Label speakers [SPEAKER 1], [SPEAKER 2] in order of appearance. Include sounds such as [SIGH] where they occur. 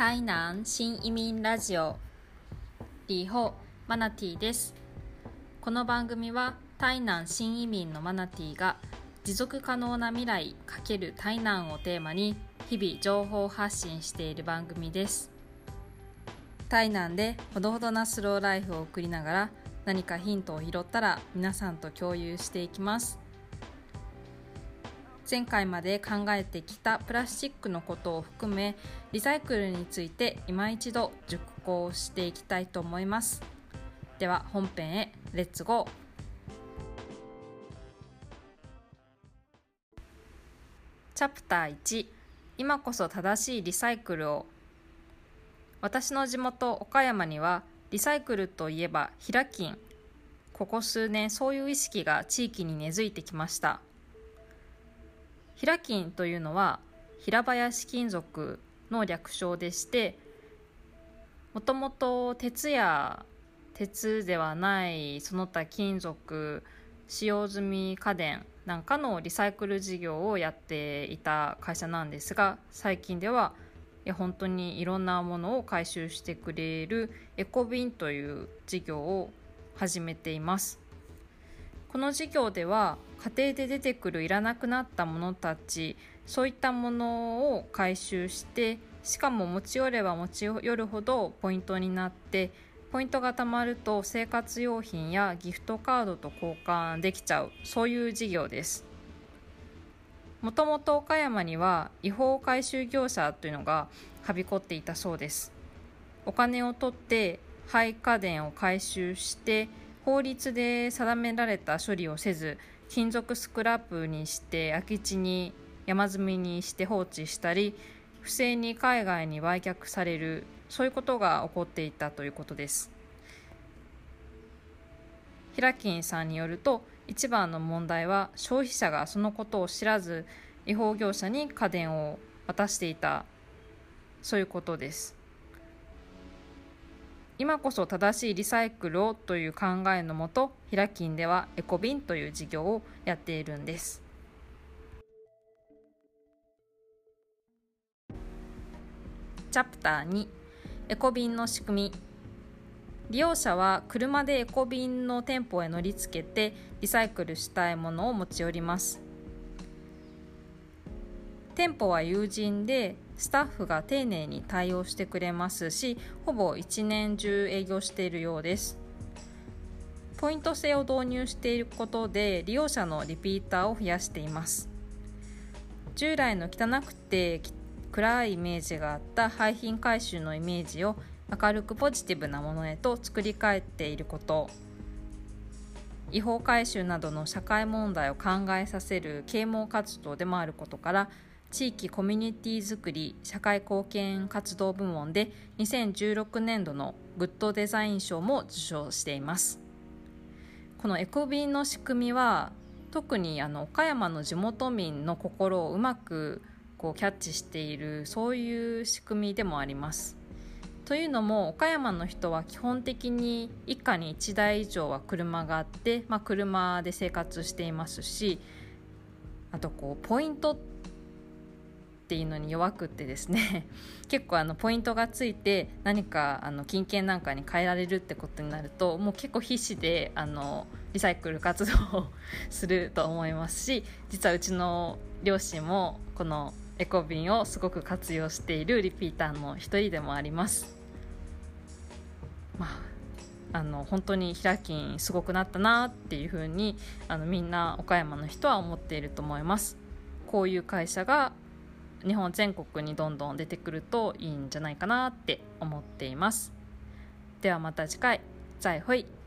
[SPEAKER 1] 台南新移民ラジオ。リホマナティです。この番組は台南新移民のマナティが持続可能な未来×台南をテーマに日々情報発信している番組です。台南でほどほどなスローライフを送りながら何かヒントを拾ったら皆さんと共有していきます。前回まで考えてきたプラスチックのことを含めリサイクルについて今一度熟考していきたいと思います。では本編へレッツゴーチャプター1今こそ正しいリサイクルを。私の地元岡山にはリサイクルといえば平金ここ数年そういう意識が地域に根付いてきました。平金というのは平林金属の略称でしてもともと鉄や鉄ではないその他金属使用済み家電なんかのリサイクル事業をやっていた会社なんですが最近ではいや本当にいろんなものを回収してくれるエコビンという事業を始めています。この事業では家庭で出てくるいらなくなったものたちそういったものを回収してしかも持ち寄れば持ち寄るほどポイントになってポイントが貯まると生活用品やギフトカードと交換できちゃうそういう事業です。もともと岡山には違法回収業者というのがはびこっていたそうです。お金を取って廃家電を回収して法律で定められた処理をせず金属スクラップにして空き地に山積みにして放置したり不正に海外に売却されるそういうことが起こっていたということです。平金さんによると一番の問題は消費者がそのことを知らず違法業者に家電を渡していたそういうことです。今こそ正しいリサイクルをという考えのもと平金ではエコビンという事業をやっているんです。チャプター2エコビンの仕組み。利用者は車でエコビンの店舗へ乗り付けてリサイクルしたいものを持ち寄ります。店舗は友人でスタッフが丁寧に対応してくれますしほぼ一年中営業しているようです。ポイント制を導入していることで利用者のリピーターを増やしています。従来の汚くて暗いイメージがあった廃品回収のイメージを明るくポジティブなものへと作り変えていること。違法回収などの社会問題を考えさせる啓蒙活動でもあることから地域コミュニティづくり社会貢献活動部門で2016年度のグッドデザイン賞も受賞しています。このエコビンの仕組みは特にあの岡山の地元民の心をうまくこうキャッチしているそういう仕組みでもあります。というのも岡山の人は基本的に一家に1台以上は車があって、まあ、車で生活していますしあとこうポイントっていうのに弱くってですね [LAUGHS] 結構あのポイントがついて何かあの金券なんかに変えられるってことになるともう結構必死であのリサイクル活動をすると思いますし実はうちの両親もこのエコビンをすごく活用しているリピーターの一人でもあります。まああの本当に平金すごくなったなっていう風にあにみんな岡山の人は思っていると思いますこういう会社が日本全国にどんどん出てくるといいんじゃないかなって思っています。ではまた次回。再会。